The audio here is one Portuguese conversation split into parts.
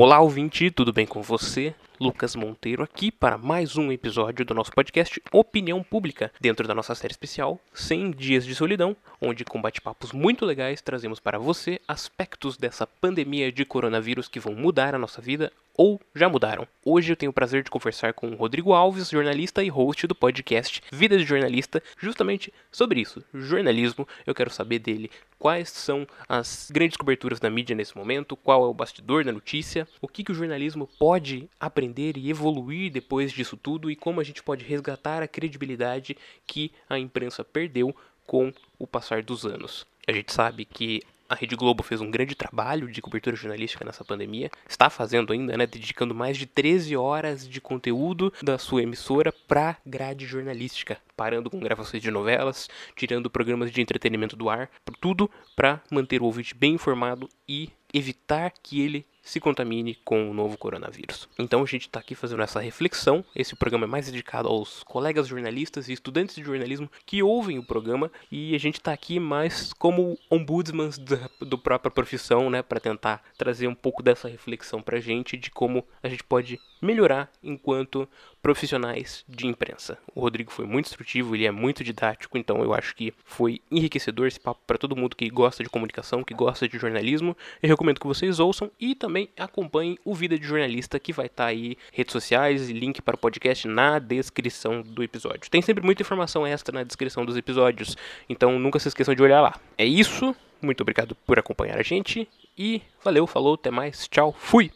Olá, ouvinte, tudo bem com você? Lucas Monteiro aqui para mais um episódio do nosso podcast Opinião Pública, dentro da nossa série especial 100 Dias de Solidão, onde com bate-papos muito legais trazemos para você aspectos dessa pandemia de coronavírus que vão mudar a nossa vida ou já mudaram. Hoje eu tenho o prazer de conversar com Rodrigo Alves, jornalista e host do podcast Vida de Jornalista, justamente sobre isso, jornalismo. Eu quero saber dele quais são as grandes coberturas da mídia nesse momento, qual é o bastidor da notícia, o que, que o jornalismo pode aprender e evoluir depois disso tudo e como a gente pode resgatar a credibilidade que a imprensa perdeu com o passar dos anos. A gente sabe que a Rede Globo fez um grande trabalho de cobertura jornalística nessa pandemia, está fazendo ainda, né, dedicando mais de 13 horas de conteúdo da sua emissora para grade jornalística, parando com gravações de novelas, tirando programas de entretenimento do ar, tudo para manter o ouvinte bem informado e evitar que ele se contamine com o novo coronavírus. Então a gente está aqui fazendo essa reflexão. Esse programa é mais dedicado aos colegas jornalistas e estudantes de jornalismo que ouvem o programa e a gente está aqui mais como ombudsman da do própria profissão, né, para tentar trazer um pouco dessa reflexão para gente de como a gente pode melhorar enquanto profissionais de imprensa. O Rodrigo foi muito instrutivo, ele é muito didático, então eu acho que foi enriquecedor esse papo para todo mundo que gosta de comunicação, que gosta de jornalismo. Eu recomendo que vocês ouçam e também acompanhem o Vida de Jornalista, que vai estar tá aí redes sociais e link para o podcast na descrição do episódio. Tem sempre muita informação extra na descrição dos episódios, então nunca se esqueçam de olhar lá. É isso, muito obrigado por acompanhar a gente e valeu, falou, até mais, tchau, fui!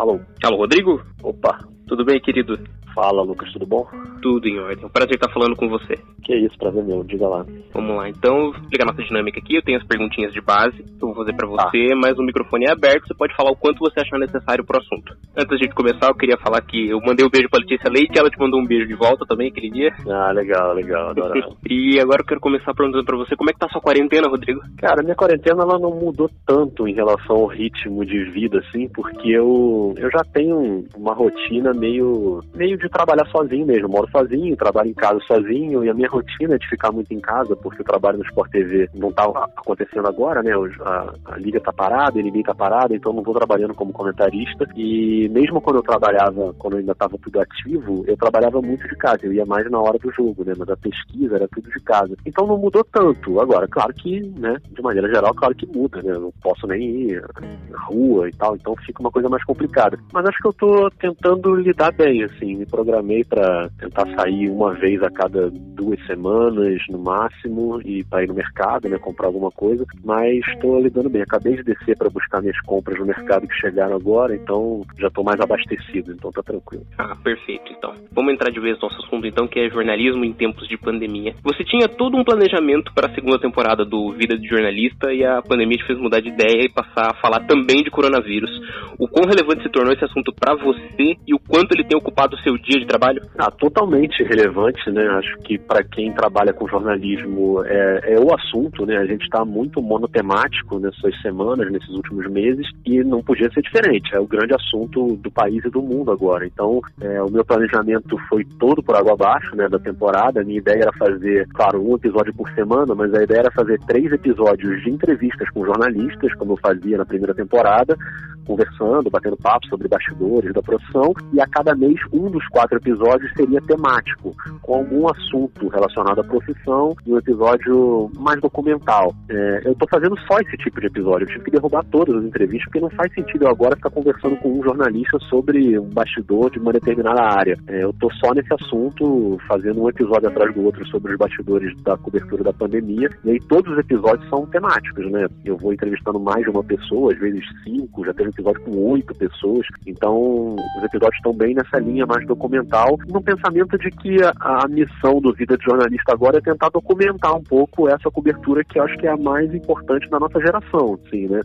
Alô? Alô, Rodrigo? Opa, Tudo bem, querido? Fala Lucas, tudo bom? Tudo em ordem. Prazer estar falando com você. Que isso, prazer meu, diga lá. Vamos lá, então, vou explicar nossa dinâmica aqui. Eu tenho as perguntinhas de base que eu vou fazer pra você, mas o microfone é aberto, você pode falar o quanto você achar necessário pro assunto. Antes de começar, eu queria falar que eu mandei um beijo pra Letícia Leite, ela te mandou um beijo de volta também aquele dia. Ah, legal, legal, adoro. E agora eu quero começar perguntando pra você como é que tá a sua quarentena, Rodrigo? Cara, minha quarentena ela não mudou tanto em relação ao ritmo de vida, assim, porque eu, eu já tenho uma rotina meio, meio de trabalhar sozinho mesmo. Eu moro sozinho, trabalho em casa sozinho, e a minha rotina é de ficar muito em casa, porque o trabalho no Sport TV não tá acontecendo agora, né? A, a liga tá parada, a NBA tá parada, então eu não vou trabalhando como comentarista. E mesmo quando eu trabalhava, quando ainda estava tudo ativo, eu trabalhava muito de casa, eu ia mais na hora do jogo, né? Mas a pesquisa era tudo de casa. Então não mudou tanto. Agora, claro que, né, de maneira geral, claro que muda, né? Eu não posso nem ir na rua e tal, então fica uma coisa mais complicada. Mas acho que eu tô tentando lidar bem, assim, programei para tentar sair uma vez a cada duas semanas no máximo e para ir no mercado, né, comprar alguma coisa, mas estou lidando bem. Acabei de descer para buscar minhas compras no mercado que chegaram agora, então já estou mais abastecido, então tá tranquilo. Ah, perfeito, então. Vamos entrar de vez no nosso assunto, então, que é jornalismo em tempos de pandemia. Você tinha todo um planejamento para a segunda temporada do Vida de Jornalista e a pandemia te fez mudar de ideia e passar a falar também de coronavírus. O quão relevante se tornou esse assunto para você e o quanto ele tem ocupado o seu dia de trabalho? Ah, totalmente relevante, né? Acho que para quem trabalha com jornalismo é, é o assunto, né? A gente está muito monotemático nessas semanas, nesses últimos meses, e não podia ser diferente. É o grande assunto do país e do mundo agora. Então, é, o meu planejamento foi todo por água abaixo, né? Da temporada. A minha ideia era fazer, claro, um episódio por semana, mas a ideia era fazer três episódios de entrevistas com jornalistas, como eu fazia na primeira temporada, conversando, batendo papo sobre bastidores da profissão, e a cada mês um dos quatro episódios seria temático, com algum assunto relacionado à profissão e um episódio mais documental. É, eu estou fazendo só esse tipo de episódio, eu tive que derrubar todas as entrevistas, porque não faz sentido eu agora ficar conversando com um jornalista sobre um bastidor de uma determinada área. É, eu estou só nesse assunto, fazendo um episódio atrás do outro sobre os bastidores da cobertura da pandemia, e aí todos os episódios são temáticos, né? Eu vou entrevistando mais de uma pessoa, às vezes cinco, já teve episódio com oito pessoas, então os episódios estão bem nessa linha mais documental, num pensamento de que a, a missão do Vida de Jornalista agora é tentar documentar um pouco essa cobertura que eu acho que é a mais importante da nossa geração, assim, né?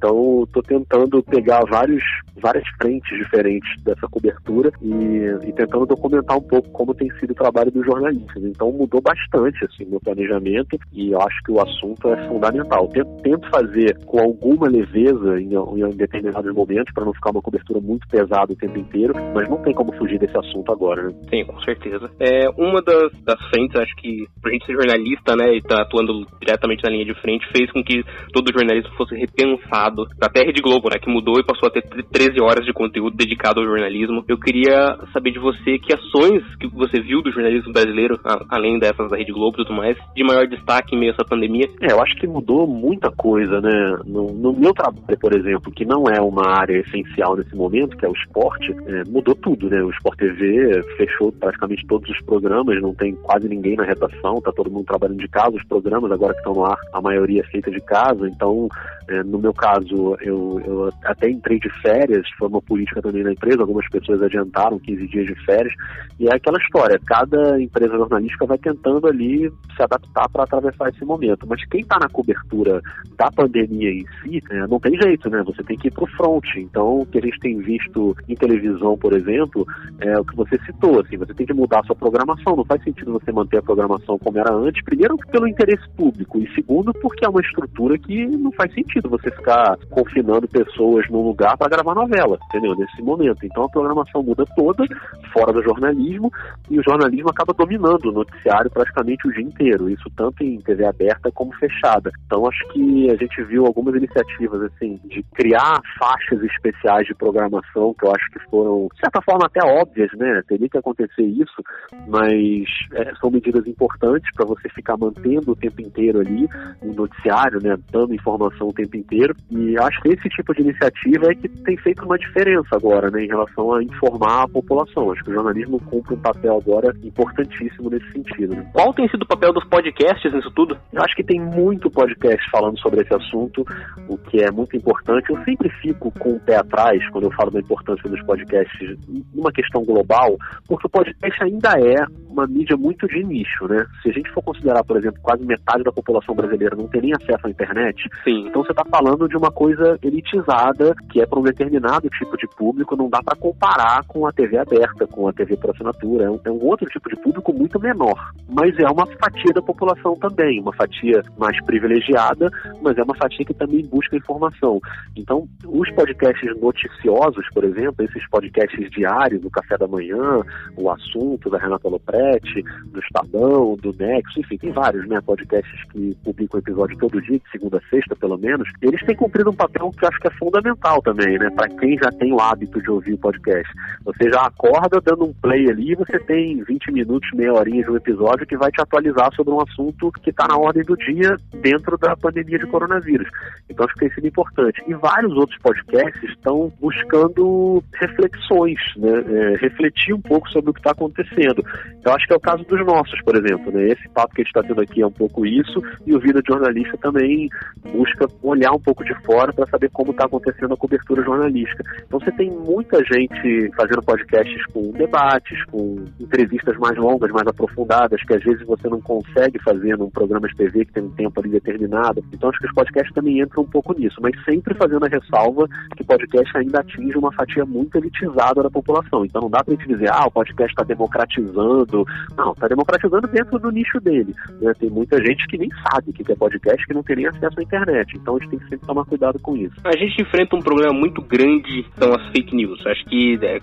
Então, estou tentando pegar vários, várias frentes diferentes dessa cobertura e, e, tentando documentar um pouco como tem sido o trabalho dos jornalistas. Então, mudou bastante assim meu planejamento e eu acho que o assunto é fundamental. Tento, tento fazer com alguma leveza em, em determinados momentos para não ficar uma cobertura muito pesada o tempo inteiro, mas não tem como fugir desse assunto agora, né? Sim, com certeza. É uma das, das frentes, acho que, pra gente ser jornalista, né, e tá atuando diretamente na linha de frente, fez com que todo jornalismo fosse repensado. Até a Rede Globo, né, que mudou e passou a ter 13 horas de conteúdo dedicado ao jornalismo. Eu queria saber de você que ações que você viu do jornalismo brasileiro, além dessas da Rede Globo e tudo mais, de maior destaque em meio a essa pandemia. É, eu acho que mudou muita coisa, né? No, no meu trabalho, por exemplo, que não é uma área essencial nesse momento, que é o esporte, é, mudou tudo, né? O Sport TV fechou praticamente todos os programas, não tem quase ninguém na redação, tá todo mundo trabalhando de casa, os programas agora que estão no ar, a maioria é feita de casa, então, é, no meu caso, eu, eu até entrei de férias, foi uma política também na empresa, algumas pessoas adiantaram 15 dias de férias, e é aquela história, cada empresa jornalística vai tentando ali se adaptar para atravessar esse momento, mas quem está na cobertura da pandemia em si, é, não tem jeito, né? Você tem que ir pro front, então o que a gente tem visto em televisão, por exemplo, é o que você citou, assim, você tem que mudar a sua programação, não faz sentido você manter a programação como era antes, primeiro pelo interesse público e segundo porque é uma estrutura que não faz sentido você ficar confinando pessoas num lugar para gravar novela, entendeu? Nesse momento. Então a programação muda toda, fora do jornalismo, e o jornalismo acaba dominando o noticiário praticamente o dia inteiro, isso tanto em TV aberta como fechada. Então acho que a gente viu algumas iniciativas assim de criar faixas especiais de programação que eu acho que foram, de certa forma, até óbvias, né? Teria que acontecer isso, mas é, são medidas importantes para você ficar mantendo o tempo inteiro ali o noticiário, né? Dando informação o tempo inteiro. E acho que esse tipo de iniciativa é que tem feito uma diferença agora, né? Em relação a informar a população. Acho que o jornalismo cumpre um papel agora importantíssimo nesse sentido. Né? Qual tem sido o papel dos podcasts nisso tudo? Eu acho que tem muito podcast falando sobre esse assunto, o que é muito importante. Eu sempre fico com o pé atrás quando eu falo da importância dos podcasts numa questão global, porque o podcast ainda é uma mídia muito de nicho, né? Se a gente for considerar, por exemplo, quase metade da população brasileira não tem nem acesso à internet, Sim. então você está falando de uma coisa elitizada, que é para um determinado tipo de público, não dá para comparar com a TV aberta, com a TV por assinatura. É um, é um outro tipo de público muito menor, mas é uma fatia da população também, uma fatia mais privilegiada, mas é uma fatia que também busca informação. Então, os podcasts noticiosos, por exemplo, esses podcasts diários, do Café da Manhã, o assunto da Renata Lopretti, do Estadão, do Nexo, enfim, tem vários né, podcasts que publicam episódio todo dia, de segunda a sexta, pelo menos. Eles têm cumprido um papel que acho que é fundamental também, né, para quem já tem o hábito de ouvir o podcast. Você já acorda dando um play ali e você tem 20 minutos, meia horinha de um episódio que vai te atualizar sobre um assunto que está na ordem do dia dentro da pandemia de coronavírus. Então acho que tem sido importante. E vários outros podcasts estão buscando reflexões, né? É, refletir um pouco sobre o que está acontecendo. Eu acho que é o caso dos nossos, por exemplo. Né? Esse papo que a gente está tendo aqui é um pouco isso, e o Vida de Jornalista também busca olhar um pouco de fora para saber como está acontecendo a cobertura jornalística. Então você tem muita gente fazendo podcasts com debates, com entrevistas mais longas, mais aprofundadas, que às vezes você não consegue fazer num programa de TV que tem um tempo ali determinado. Então acho que os podcasts também entram um pouco nisso, mas sempre fazendo a ressalva que podcast ainda atinge uma fatia muito elitizada da população. Então não dá para gente dizer, ah, o podcast está democratizando. Não, está democratizando dentro do nicho dele. Né? Tem muita gente que nem sabe o que é podcast, que não tem nem acesso à internet. Então a gente tem que sempre tomar cuidado com isso. A gente enfrenta um problema muito grande, são as fake news. Acho que é,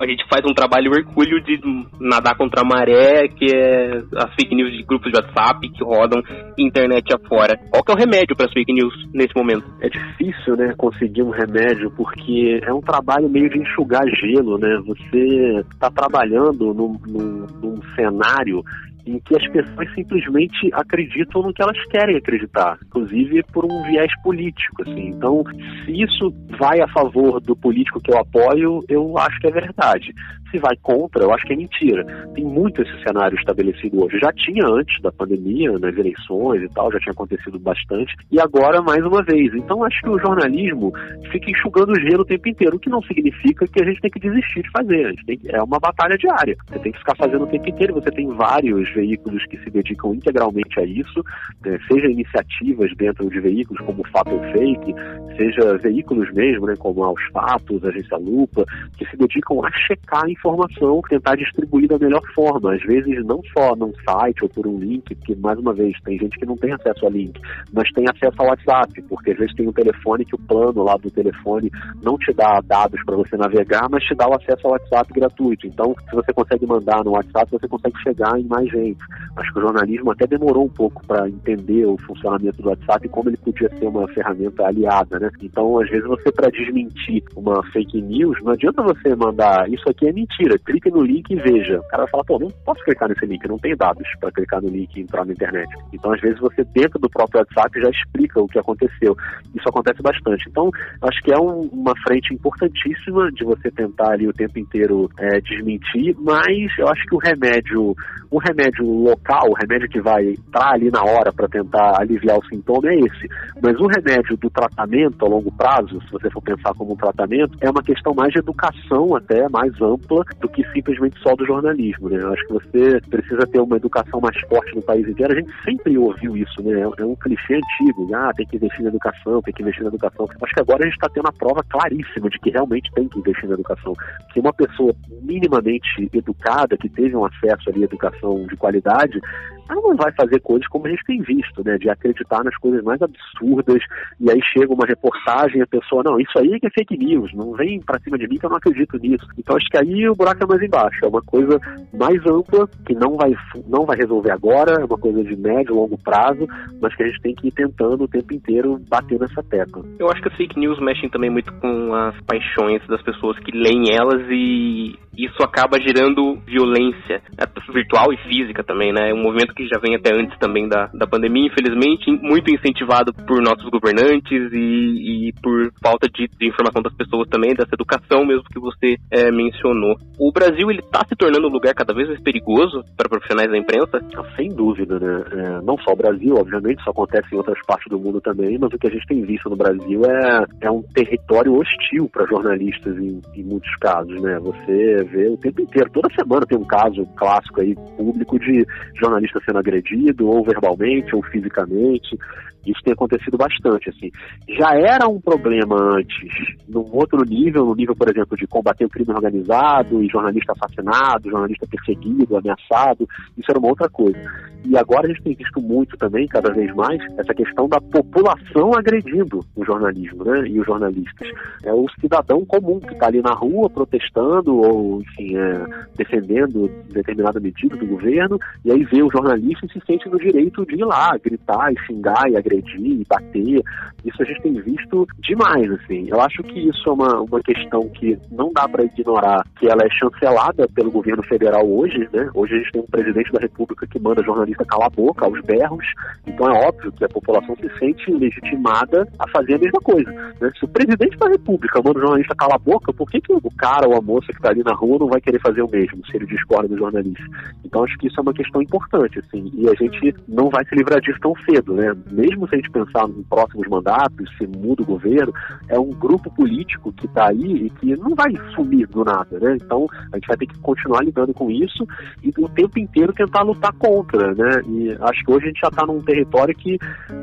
a gente faz um trabalho hercúleo de nadar contra a maré, que é as fake news de grupos de WhatsApp que rodam internet afora. Qual que é o remédio para as fake news nesse momento? É difícil, né, conseguir um remédio, porque é um trabalho meio de enxugar gelo, né? Você está trabalhando num, num, num cenário em que as pessoas simplesmente acreditam no que elas querem acreditar, inclusive por um viés político, assim. Então, se isso vai a favor do político que eu apoio, eu acho que é verdade. Se vai contra, eu acho que é mentira. Tem muito esse cenário estabelecido hoje. Já tinha antes da pandemia, nas eleições e tal, já tinha acontecido bastante, e agora mais uma vez. Então, acho que o jornalismo fica enxugando o gelo o tempo inteiro, o que não significa que a gente tem que desistir de fazer. Tem, é uma batalha diária. Você tem que ficar fazendo o tempo inteiro. Você tem vários veículos que se dedicam integralmente a isso, né, seja iniciativas dentro de veículos como o Fato ou Fake, seja veículos mesmo, né, como a Os Fatos, a Agência Lupa, que se dedicam a checar a informação, tentar distribuir da melhor forma. Às vezes não só num site ou por um link, porque mais uma vez tem gente que não tem acesso a link, mas tem acesso ao WhatsApp, porque às vezes tem um telefone que o plano lá do telefone não te dá dados para você navegar, mas te dá o acesso ao WhatsApp gratuito. Então, se você consegue mandar no WhatsApp, você consegue chegar em mais gente. Acho que o jornalismo até demorou um pouco para entender o funcionamento do WhatsApp e como ele podia ser uma ferramenta aliada, né? Então, às vezes você para desmentir uma fake news, não adianta você mandar isso aqui é mentira, clique no link e veja. O cara vai falar, pô, não posso clicar nesse link, não tem dados para clicar no link e entrar na internet. Então, às vezes você dentro do próprio WhatsApp já explica o que aconteceu. Isso acontece bastante. Então, acho que é um, uma frente importantíssima de você tentar ali o tempo inteiro é, desmentir, mas eu acho que o remédio, o remédio local, o remédio que vai estar ali na hora para tentar aliviar o sintoma é esse. Mas o remédio do tratamento a longo prazo, se você for pensar como um tratamento, é uma questão mais de educação até, mais ampla do que simplesmente só do jornalismo, né? Eu acho que você precisa ter uma educação mais forte no país inteiro. A gente sempre ouviu isso, né? É um clichê antigo, ah, tem que investir na educação, tem que investir na educação. Acho que agora a gente está tendo a prova claríssima de que realmente tem que investir na educação. Que uma pessoa minimamente educada, que teve um acesso ali à educação de qualidade, ela vai fazer coisas como a gente tem visto, né? De acreditar nas coisas mais absurdas e aí chega uma reportagem e a pessoa, não, isso aí é que é fake news, não vem pra cima de mim que eu não acredito nisso. Então acho que aí o buraco é mais embaixo, é uma coisa mais ampla que não vai, não vai resolver agora, é uma coisa de médio, longo prazo, mas que a gente tem que ir tentando o tempo inteiro bater nessa tecla. Eu acho que as fake news mexem também muito com as paixões das pessoas que leem elas e isso acaba gerando violência né, virtual e física também, né? É um movimento que já vem até antes também da, da pandemia, infelizmente, muito incentivado por nossos governantes e, e por falta de, de, informação das pessoas também, dessa educação mesmo que você é, mencionou. O Brasil, ele está se tornando um lugar cada vez mais perigoso para profissionais da imprensa? Ah, sem dúvida, né? É, não só o Brasil, obviamente, isso acontece em outras partes do mundo também, mas o que a gente tem visto no Brasil é, é um território hostil para jornalistas em, em muitos casos, né? Você vê o tempo inteiro, toda semana tem um caso clássico aí, público, de jornalista sendo agredido, ou verbalmente, ou fisicamente. Isso tem acontecido bastante, assim. Já era um problema antes, num outro nível, no nível, por exemplo, de combater o crime organizado e jornalista assassinado, jornalista perseguido, ameaçado, isso era uma outra coisa. E agora a gente tem visto muito também, cada vez mais, essa questão da população agredindo o jornalismo, né, e os jornalistas. É o cidadão comum que está ali na rua protestando ou, enfim, é, defendendo determinada medida do governo, e aí vê o jornalista e se sente no direito de ir lá, gritar e xingar e agredir agredir e bater. Isso a gente tem visto demais, assim. Eu acho que isso é uma, uma questão que não dá para ignorar, que ela é chancelada pelo governo federal hoje, né? Hoje a gente tem um presidente da República que manda jornalista calar a boca, aos berros. Então é óbvio que a população se sente legitimada a fazer a mesma coisa. Né? Se o presidente da República manda o jornalista calar a boca, por que, que o cara ou a moça que está ali na rua não vai querer fazer o mesmo, se ele discorda do jornalista? Então acho que isso é uma questão importante, assim, e a gente não vai se livrar disso tão cedo, né? Mesmo se a gente pensar em próximos mandatos, se muda o governo, é um grupo político que está aí e que não vai sumir do nada, né? Então a gente vai ter que continuar lidando com isso e o tempo inteiro tentar lutar contra, né? E acho que hoje a gente já está num território que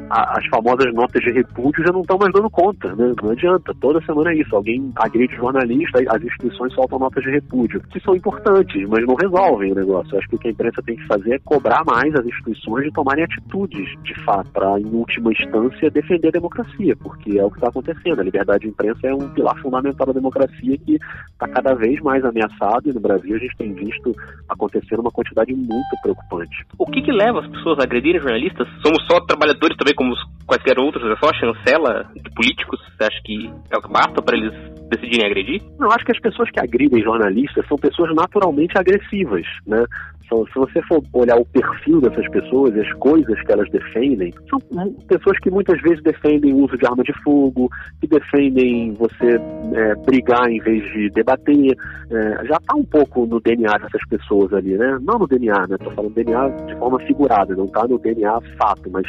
a, as famosas notas de repúdio já não estão mais dando conta, né? Não adianta, toda semana é isso, alguém agride jornalista, as instituições soltam notas de repúdio, que são importantes, mas não resolvem o negócio. Acho que o que a imprensa tem que fazer é cobrar mais as instituições de tomarem atitudes, de fato, para, em última instância, defender a democracia, porque é o que está acontecendo. A liberdade de imprensa é um pilar fundamental da democracia que está cada vez mais ameaçado e no Brasil a gente tem visto acontecer uma quantidade muito preocupante. O que, que leva as pessoas a agredirem jornalistas? Somos só trabalhadores também como quaisquer outros, é só chancela de políticos? Você acha que é o que basta para eles decidirem agredir? Não, acho que as pessoas que agridem jornalistas são pessoas naturalmente agressivas, né? Então, se você for olhar o perfil dessas pessoas, as coisas que elas defendem, são pessoas que muitas vezes defendem o uso de arma de fogo, que defendem você é, brigar em vez de debater. É, já está um pouco no DNA dessas pessoas ali, né? Não no DNA, né? Estou falando DNA de forma figurada, não está no DNA fato, mas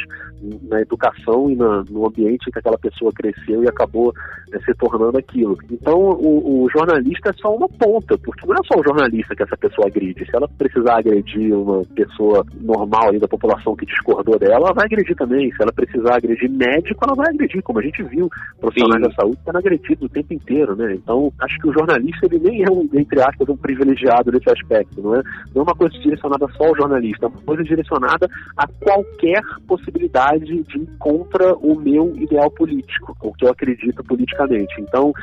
na educação e na, no ambiente que aquela pessoa cresceu e acabou é, se tornando aquilo. Então o, o, jornalista é só uma ponta, porque não é só o jornalista que essa pessoa agride. Se ela precisar agredir uma pessoa normal aí da população que discordou dela, ela vai agredir também. Se ela precisar agredir médico, ela vai agredir, como a gente viu, profissionais Sim. da saúde sendo agredidos o tempo inteiro, né? Então acho que o jornalista ele nem é um, entre aspas, um privilegiado nesse aspecto, não é? Não é uma coisa direcionada só ao jornalista, é uma coisa direcionada a qualquer possibilidade de ir contra o meu ideal político, o que eu acredito politicamente. Então,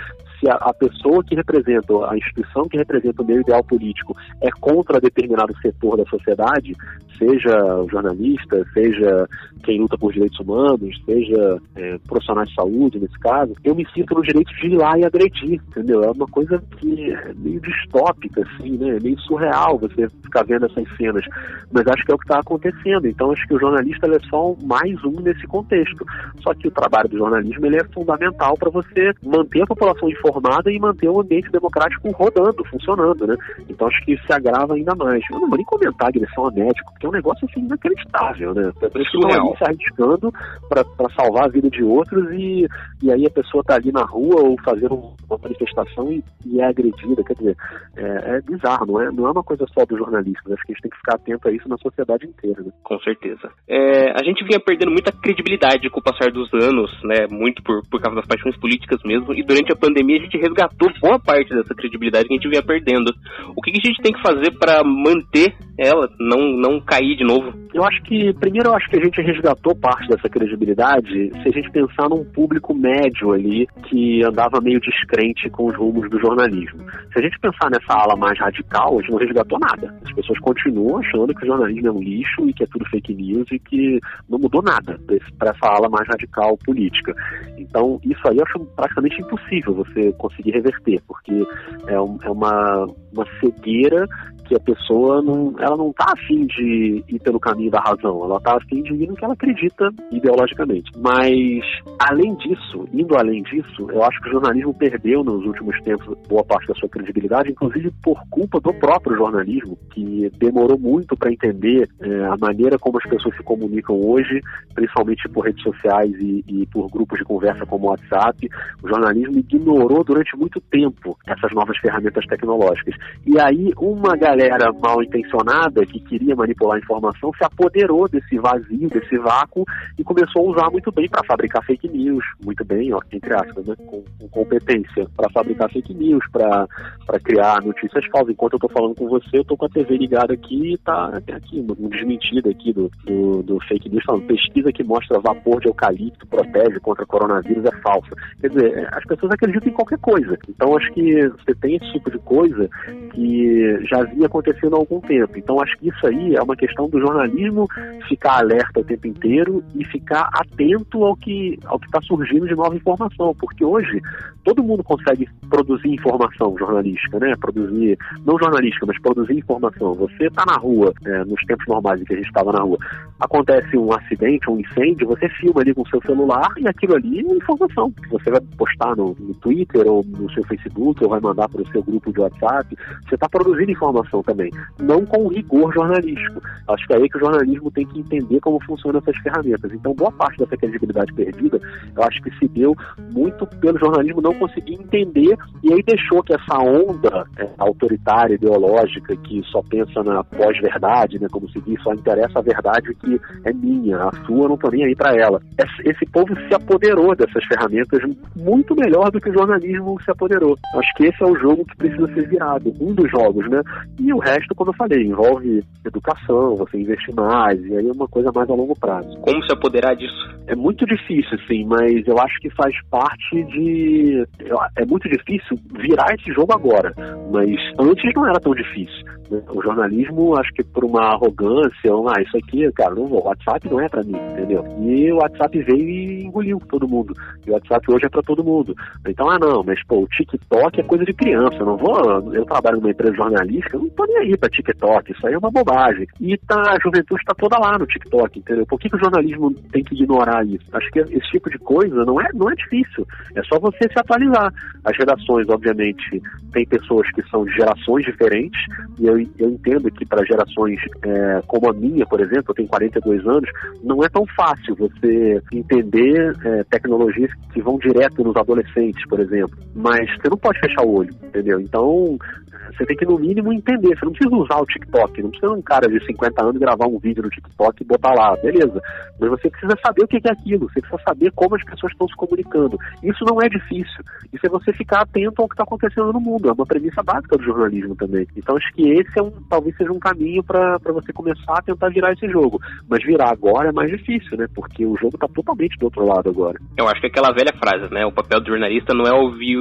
a, a, pessoa que representa, a instituição que representa o meu ideal político é contra determinado setor da sociedade, seja o jornalista, seja quem luta por direitos humanos, seja é, profissionais de saúde, nesse caso, eu me sinto no direito de ir lá e agredir, entendeu? É uma coisa que é meio distópica, assim, né? É meio surreal você ficar vendo essas cenas, mas acho que é o que está acontecendo. Então, acho que o jornalista é só mais um nesse contexto. Só que o trabalho do jornalismo ele é fundamental para você manter a população informada e manter o ambiente democrático rodando, funcionando, né? Então, acho que isso se agrava ainda mais. Eu não vou nem comentar agressão a médico, porque é um negócio assim inacreditável, né? Que estão se arriscando para salvar a vida de outros e, e aí a pessoa está ali na rua ou fazendo uma manifestação e, e é agredida. Quer dizer, é, é, bizarro, não é, não é uma coisa só do jornalista. Acho que a gente tem que ficar atento a isso na sociedade inteira. Né? Com certeza. É, a gente vinha perdendo muita credibilidade com o passar dos anos, né? Muito por, por causa das paixões políticas mesmo. E durante a pandemia a gente resgatou boa parte dessa credibilidade que a gente vinha perdendo. O que, que a gente tem que fazer para manter ela, não, não cair de novo? Eu acho que, primeiro, eu acho que a gente resgatou parte dessa credibilidade se a gente pensar num público médio ali que andava meio descrente com os rumos do jornalismo. Se a gente pensar nessa ala mais radical, a gente não resgatou nada. As pessoas continuam achando que o jornalismo é um lixo e que é tudo fake news e que não mudou nada para essa ala mais radical política. Então, isso aí eu acho praticamente impossível você conseguir reverter, porque é, um, é uma, uma cegueira que a pessoa não, ela não está afim de ir pelo caminho da razão, ela está afim de ir no que ela acredita ideologicamente. Mas, além disso, indo além disso, eu acho que o jornalismo perdeu nos últimos tempos boa parte da sua credibilidade, inclusive por culpa do próprio jornalismo, que demorou muito para entender é, a maneira como as pessoas se comunicam hoje, principalmente por redes sociais e, e por grupos de conversa como o WhatsApp. O jornalismo ignorou durante muito tempo essas novas ferramentas tecnológicas. E aí, uma galera galera mal intencionada que queria manipular a informação se apoderou desse vazio, desse vácuo e começou a usar muito bem para fabricar fake news, muito bem, ó, entre aspas, né, com, com competência, para fabricar fake news, para criar notícias falsas. Enquanto eu estou falando com você, eu estou com a TV ligada aqui e tá aqui um desmentido aqui do, do, do, fake news falando pesquisa que mostra vapor de eucalipto protege contra coronavírus é falsa. Quer dizer, as pessoas acreditam em qualquer coisa. Então acho que você tem esse tipo de coisa que já havia acontecendo há algum tempo. Então acho que isso aí é uma questão do jornalismo ficar alerta o tempo inteiro e ficar atento ao que ao que está surgindo de nova informação, porque hoje todo mundo consegue produzir informação jornalística, né? Produzir não jornalística, mas produzir informação. Você está na rua, é, nos tempos normais em que a gente estava na rua, acontece um acidente, um incêndio, você filma ali com o seu celular e aquilo ali é informação. Você vai postar no, no Twitter ou no seu Facebook ou vai mandar para o seu grupo de WhatsApp. Você está produzindo informação também, não com rigor jornalístico. Acho que é aí que o jornalismo tem que entender como funcionam essas ferramentas. Então, boa parte dessa credibilidade perdida, eu acho que se deu muito pelo jornalismo não conseguir entender e aí deixou que essa onda é, autoritária, ideológica, que só pensa na pós-verdade, né, como se diz, só interessa a verdade que é minha, a sua não tô nem aí para ela. Esse povo se apoderou dessas ferramentas muito melhor do que o jornalismo se apoderou. Acho que esse é o jogo que precisa ser virado, um dos jogos, né? E o resto, como eu falei, envolve educação, você investir mais, e aí é uma coisa mais a longo prazo. Como se apoderar disso? É muito difícil, sim, mas eu acho que faz parte de. É muito difícil virar esse jogo agora, mas antes não era tão difícil. O jornalismo, acho que por uma arrogância, um, ah, isso aqui, cara, não o WhatsApp não é para mim, entendeu? E o WhatsApp veio e engoliu todo mundo. E o WhatsApp hoje é para todo mundo. Então, ah, não, mas pô, o TikTok é coisa de criança, eu não vou. Eu trabalho numa empresa jornalística, eu não tô nem aí pra TikTok, isso aí é uma bobagem. E tá, a juventude está toda lá no TikTok, entendeu? Por que, que o jornalismo tem que ignorar isso? Acho que esse tipo de coisa não é, não é difícil. É só você se atualizar. As redações, obviamente, tem pessoas que são de gerações diferentes, e eu eu entendo que para gerações é, como a minha, por exemplo, eu tenho 42 anos, não é tão fácil você entender é, tecnologias que vão direto nos adolescentes, por exemplo. Mas você não pode fechar o olho, entendeu? Então, você tem que, no mínimo, entender. Você não precisa usar o TikTok. Não precisa um cara de 50 anos gravar um vídeo no TikTok e botar lá, beleza. Mas você precisa saber o que é aquilo. Você precisa saber como as pessoas estão se comunicando. Isso não é difícil. Isso é você ficar atento ao que está acontecendo no mundo. É uma premissa básica do jornalismo também. Então, acho que esse é um, talvez seja um caminho para você começar a tentar virar esse jogo. Mas virar agora é mais difícil, né? Porque o jogo está totalmente do outro lado agora. Eu acho que é aquela velha frase, né? O papel do jornalista não é ouvir.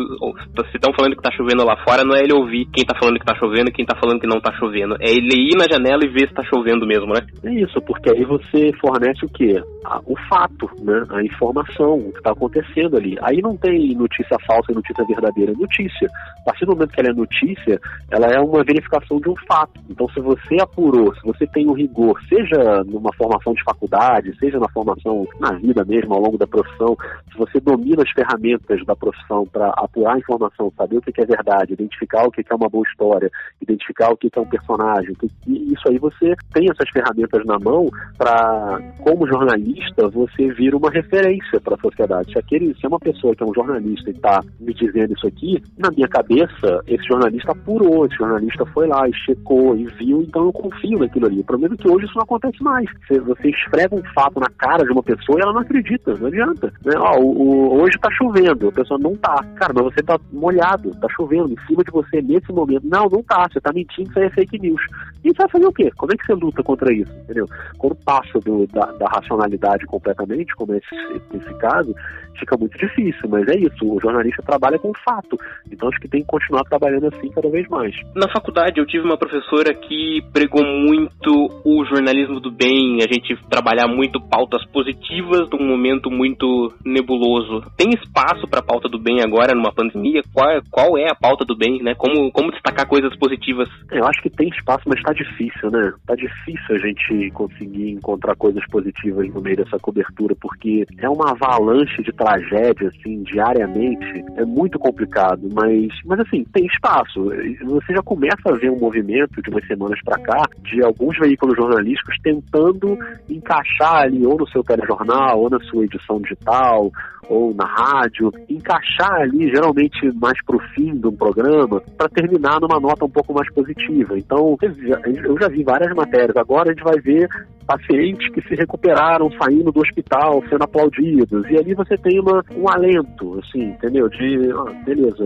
Se estão falando que está chovendo lá fora, não é ele ouvir quem está falando que tá chovendo e quem tá falando que não tá chovendo. É ele ir na janela e ver se tá chovendo mesmo, né? É isso, porque aí você fornece o quê? o fato, né? A informação, o que tá acontecendo ali. Aí não tem notícia falsa e notícia verdadeira. É notícia. A partir do momento que ela é notícia, ela é uma verificação de um fato. Então, se você apurou, se você tem o rigor, seja numa formação de faculdade, seja na formação na vida mesmo, ao longo da profissão, se você domina as ferramentas da profissão para apurar a informação, saber o que é verdade, identificar o que é uma boa história, identificar o que é um personagem. E isso aí você tem essas ferramentas na mão para, como jornalista, você vir uma referência para a sociedade. Se, aquele, se é uma pessoa que é um jornalista e está me dizendo isso aqui, na minha cabeça, esse jornalista apurou, esse jornalista foi lá e checou e viu, então eu confio naquilo ali. O problema é que hoje isso não acontece mais. Você, você esfrega um fato na cara de uma pessoa e ela não acredita, não adianta. Né? Ó, o, o, hoje está chovendo, a pessoa não tá. Cara, mas você está molhado, está chovendo em cima de você nesse momento. Não, não tá, você tá mentindo, isso aí é fake news. E você vai fazer o quê? Como é que você luta contra isso? Entendeu? Quando passa do, da, da, racionalidade completamente, como é esse, esse caso, fica muito difícil, mas é isso, o jornalista trabalha com fato. Então acho que tem que continuar trabalhando assim cada vez mais. Na faculdade eu tive uma professora que pregou muito o jornalismo do bem, a gente trabalhar muito pautas positivas num momento muito nebuloso. Tem espaço para pauta do bem agora numa pandemia? Qual, qual é a pauta do bem, né? Como, como destacar coisas positivas? É, eu acho que tem espaço, mas está difícil, né? Tá difícil a gente conseguir encontrar coisas positivas no meio dessa cobertura, porque é uma avalanche de tragédia, assim, diariamente. É muito complicado, mas, mas assim, tem espaço. Você já começa a ver um movimento de umas semanas para cá de alguns veículos jornalísticos tentando encaixar ali ou no seu telejornal, ou na sua edição digital, ou na rádio, encaixar ali geralmente mais pro fim do programa para terminar numa nota um pouco mais positiva. Então, eu já vi várias matérias. Agora a gente vai ver pacientes que se recuperaram saindo do hospital, sendo aplaudidos. E ali você tem uma, um alento, assim, entendeu? De, ah, beleza,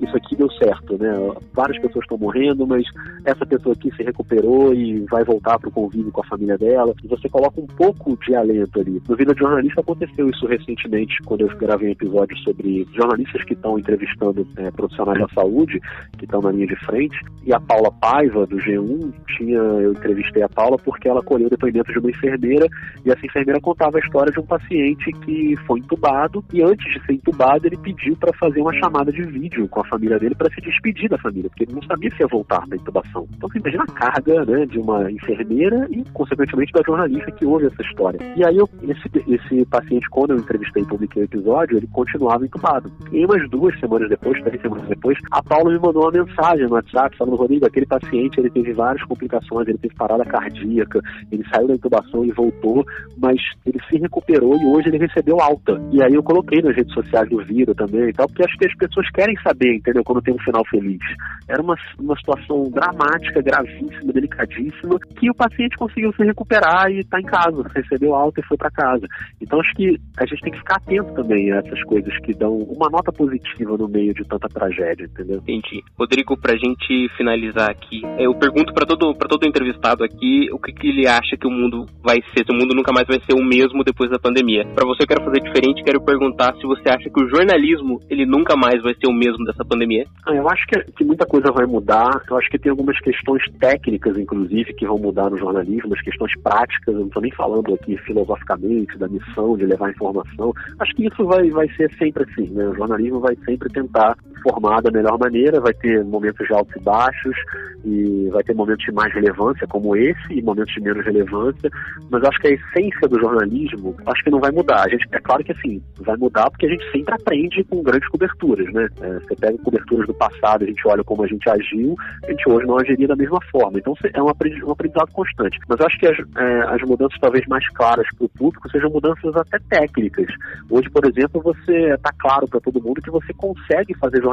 isso aqui deu certo, né? Várias pessoas estão morrendo, mas essa pessoa aqui se recuperou e vai voltar para o convívio com a família dela. E você coloca um pouco de alento ali. No Vida de Jornalista aconteceu isso recentemente, quando eu gravei um episódio sobre jornalistas que estão entrevistando é, profissionais da saúde, que estão na linha de frente. E a Paula Paiva, do G1, tinha, eu entrevistei a Paula porque ela colheu depoimento de uma enfermeira e essa enfermeira contava a história de um paciente que foi entubado e antes de ser entubado ele pediu para fazer uma chamada de vídeo com a família dele para se despedir da família, porque ele não sabia se ia voltar da intubação. Então você imagina a carga né, de uma enfermeira e, consequentemente, da jornalista que ouve essa história. E aí eu, esse, esse paciente, quando eu entrevistei e publiquei o episódio, ele continuava entubado. E umas duas semanas depois, três semanas depois, a Paula me mandou uma mensagem no WhatsApp falando, Rodrigo, aquele paciente ele teve várias complicações, ele teve parada cardíaca, ele saiu intubação e voltou, mas ele se recuperou e hoje ele recebeu alta. E aí eu coloquei nas redes sociais do Vira também e tal, porque acho que as pessoas querem saber, entendeu? Quando tem um final feliz. Era uma, uma situação dramática, gravíssima, delicadíssima, que o paciente conseguiu se recuperar e está em casa, recebeu alta e foi para casa. Então acho que a gente tem que ficar atento também a essas coisas que dão uma nota positiva no meio de tanta tragédia, entendeu? Entendi. Rodrigo, pra gente finalizar aqui, eu pergunto para todo, todo entrevistado aqui o que, que ele acha que o mundo vai ser, se o mundo nunca mais vai ser o mesmo depois da pandemia. Para você eu quero fazer diferente, quero perguntar se você acha que o jornalismo ele nunca mais vai ser o mesmo dessa pandemia. Ah, eu acho que, que muita coisa vai mudar. Eu acho que tem algumas questões técnicas, inclusive, que vão mudar no jornalismo, as questões práticas. Eu não estou nem falando aqui filosoficamente da missão de levar informação. Acho que isso vai, vai ser sempre assim, né? O jornalismo vai sempre tentar informar da melhor maneira, vai ter momentos de altos e baixos, e vai ter momentos de mais relevância, como esse, e momentos de menos relevância, mas acho que a essência do jornalismo, acho que não vai mudar. A gente, é claro que assim, vai mudar porque a gente sempre aprende com grandes coberturas, né? É, você pega coberturas do passado, a gente olha como a gente agiu, a gente hoje não agiria da mesma forma. Então é um aprendizado constante. Mas acho que as, é, as mudanças talvez mais claras para o público sejam mudanças até técnicas. Hoje, por exemplo, você está claro para todo mundo que você consegue fazer jornalismo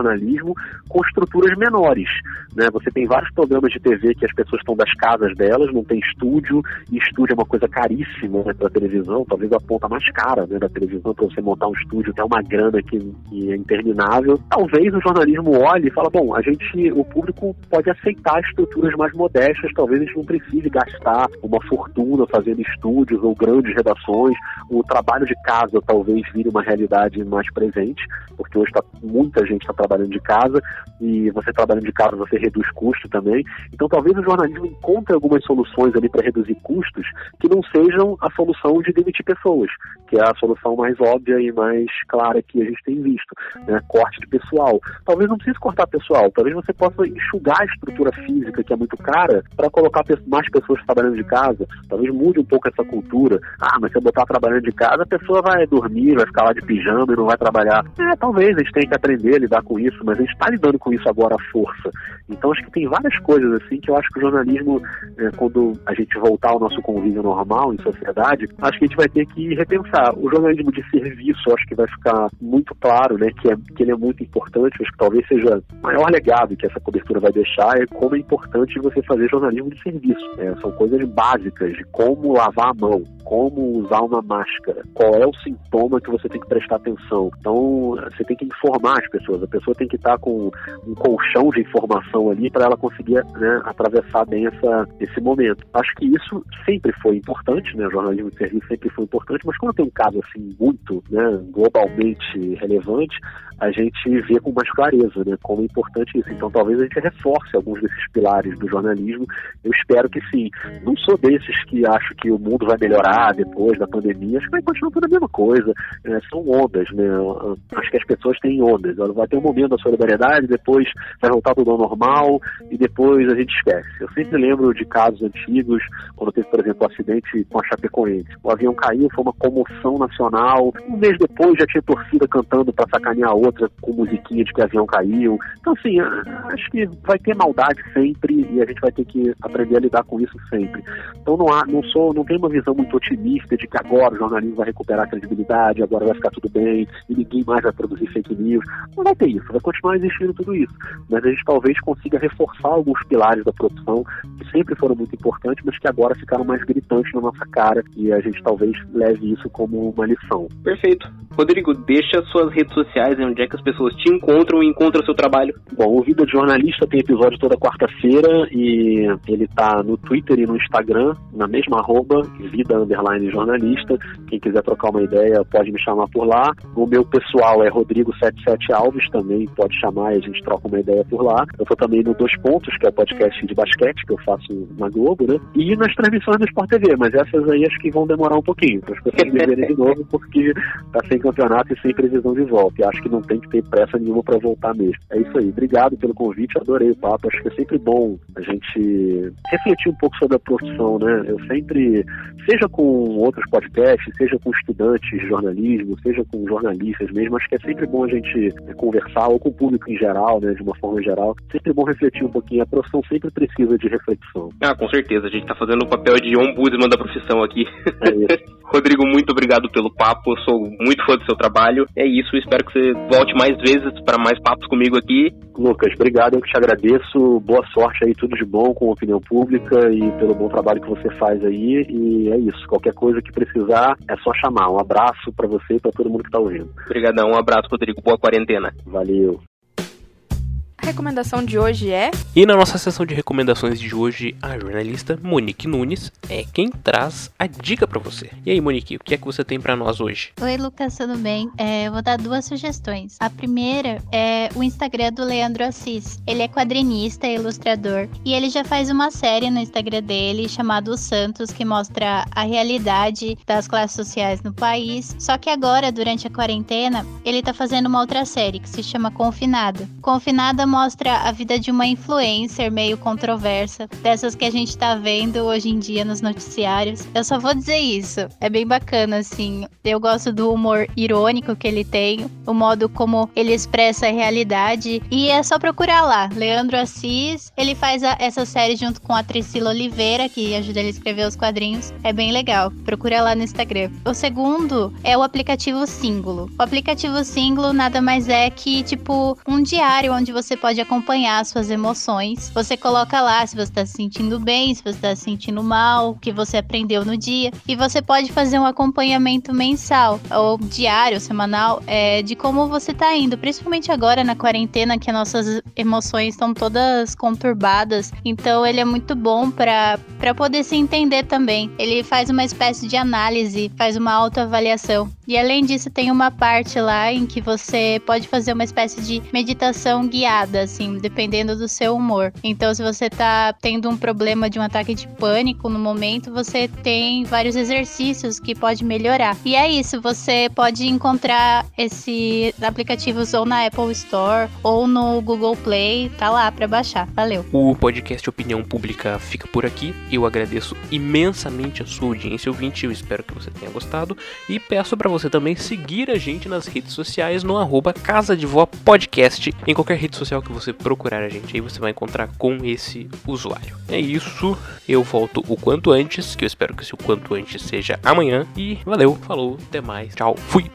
com estruturas menores. Né? Você tem vários programas de TV que as pessoas estão das casas delas, não tem estúdio, e estúdio é uma coisa caríssima né, para televisão, talvez a ponta mais cara né, da televisão para você montar um estúdio, que é uma grana que, que, é interminável. Talvez o jornalismo olhe e fala, bom, a gente, o público pode aceitar estruturas mais modestas, talvez a gente não precise gastar uma fortuna fazendo estúdios ou grandes redações, o trabalho de casa talvez vire uma realidade mais presente, porque hoje tá, muita gente está trabalhando de casa e você trabalhando de casa você reduz custo também. Então talvez o jornalismo encontre algumas soluções ali para reduzir custos que não sejam a solução de demitir pessoas, que é a solução mais óbvia e mais clara que a gente tem visto, né? corte de pessoal. Talvez não precise cortar pessoal, talvez você possa enxugar a estrutura física que é muito cara para colocar mais pessoas trabalhando de casa. Talvez mude um pouco essa cultura. Ah, mas se eu botar trabalhando de casa, a pessoa vai dormir, vai ficar lá de pijama e não vai trabalhar. É, talvez a gente tenha que aprender a lidar com isso, mas a gente está lidando com isso agora à força. Então acho que tem várias coisas assim que eu acho que o jornalismo, é, quando a gente voltar ao nosso convívio normal em sociedade, acho que a gente vai ter que repensar. O jornalismo de serviço, acho que vai ficar muito claro, né, que, é, que ele é muito importante. Acho que talvez seja o maior legado que essa cobertura vai deixar é como é importante você fazer jornalismo de serviço. É, são coisas básicas de como lavar a mão, como usar uma máscara, qual é o sintoma que você tem que prestar atenção. Então, você tem que informar as pessoas. A pessoa tem que estar com um colchão de informação ali para ela conseguir né, atravessar bem essa, esse momento. Acho que isso sempre foi importante, né? O jornalismo de serviço sempre foi importante, mas quando tem um caso assim muito, né, globalmente relevante, a gente vê com mais clareza, né, como é importante isso. Então, talvez a gente reforce alguns desses pilares do jornalismo. Eu espero que sim. Não sou desses que acho que o mundo vai melhorar depois da pandemia. Acho que vai continuar tudo a mesma coisa. É, são ondas, né? Acho que as pessoas têm ondas. Vai ter um momento da solidariedade, depois vai voltar tudo ao normal e depois a gente esquece. Eu sempre lembro de casos antigos, quando teve, por exemplo, o um acidente com a Chapecoense. O avião caiu, foi uma comoção nacional. Um mês depois já tinha torcida cantando para sacanear a outra com musiquinha de que avião caiu. Então, assim, acho que vai ter maldade sempre e a gente vai ter que aprender a lidar com isso sempre. Então, não há, não sou, não tenho uma visão muito otimista de que agora o jornalismo vai recuperar a credibilidade, agora vai ficar tudo bem e ninguém mais vai produzir fake news. Não vai ter isso, vai continuar existindo tudo isso. Mas a gente talvez consiga reforçar alguns pilares da produção que sempre foram muito importantes, mas que agora ficaram mais gritantes na nossa cara e a gente talvez leve isso como uma lição. Perfeito. Rodrigo, deixa suas redes sociais, onde é que as pessoas te encontram e encontram seu trabalho. Bom, o Vida de Jornalista tem episódio toda quarta-feira e ele tá no Twitter e no Instagram, na mesma arroba, Vida Underline Jornalista. Quem quiser trocar uma ideia pode me chamar por lá. O meu pessoal é Rodrigo77 Alves, também pode chamar e a gente troca uma ideia por lá. Eu tô também no Dois Pontos, que é o podcast de basquete que eu faço na Globo, né? E nas transmissões do Sport TV, mas essas aí acho que vão demorar um pouquinho para as pessoas me verem de novo, porque tá sem campeonato e sem previsão de volta. E acho que não tem que ter pressa nenhuma para voltar mesmo. É isso aí. Obrigado pelo convite, adorei o papo. Acho que é sempre bom a gente refletir um pouco sobre a profissão, né? Eu sempre, seja com outros podcasts, seja com estudantes de jornalismo, seja com jornalistas mesmo, acho que é sempre bom a gente conversar, ou com o público em geral, né? De uma forma geral. Sempre bom refletir um pouquinho. A profissão sempre precisa de reflexão. Ah, com certeza. A gente está fazendo o papel de ombudsman da profissão aqui. É isso. Rodrigo, muito obrigado pelo papo. Eu sou muito fã do seu trabalho. É isso. Espero que você volte mais vezes para mais papos comigo aqui. Lucas, obrigado. Eu que te agradeço. Boa sorte aí, tudo de bom com a opinião pública e pelo bom trabalho que você faz aí. E é isso. Qualquer coisa que precisar, é só chamar. Um abraço para você e para todo mundo que está ouvindo. Obrigadão. Um abraço, Rodrigo. Boa quarentena. Valeu. Recomendação de hoje é. E na nossa sessão de recomendações de hoje, a jornalista Monique Nunes é quem traz a dica para você. E aí, Monique, o que é que você tem para nós hoje? Oi, Lucas, tudo bem? É, eu vou dar duas sugestões. A primeira é o Instagram do Leandro Assis. Ele é quadrinista e ilustrador e ele já faz uma série no Instagram dele chamado Os Santos que mostra a realidade das classes sociais no país. Só que agora, durante a quarentena, ele tá fazendo uma outra série que se chama Confinada. Confinada mostra a vida de uma influencer meio controversa, dessas que a gente tá vendo hoje em dia nos noticiários. Eu só vou dizer isso. É bem bacana, assim. Eu gosto do humor irônico que ele tem, o modo como ele expressa a realidade. E é só procurar lá. Leandro Assis, ele faz a, essa série junto com a Priscila Oliveira, que ajuda ele a escrever os quadrinhos. É bem legal. Procura lá no Instagram. O segundo é o aplicativo Símbolo. O aplicativo Símbolo nada mais é que, tipo, um diário onde você pode acompanhar suas emoções. Você coloca lá se você está se sentindo bem, se você está se sentindo mal, o que você aprendeu no dia. E você pode fazer um acompanhamento mensal ou diário, semanal, é, de como você está indo. Principalmente agora na quarentena, que nossas emoções estão todas conturbadas. Então ele é muito bom para poder se entender também. Ele faz uma espécie de análise, faz uma autoavaliação. E além disso, tem uma parte lá em que você pode fazer uma espécie de meditação guiada, assim, dependendo do seu humor. Então, se você tá tendo um problema de um ataque de pânico no momento, você tem vários exercícios que pode melhorar. E é isso, você pode encontrar esse aplicativos ou na Apple Store ou no Google Play, tá lá para baixar. Valeu. O podcast Opinião Pública fica por aqui. Eu agradeço imensamente a sua audiência ouvinte, eu espero que você tenha gostado e peço para você também seguir a gente nas redes sociais no arroba Casa de Vó Podcast. Em qualquer rede social que você procurar a gente aí, você vai encontrar com esse usuário. É isso, eu volto o quanto antes, que eu espero que o quanto antes seja amanhã. E valeu, falou, até mais, tchau, fui!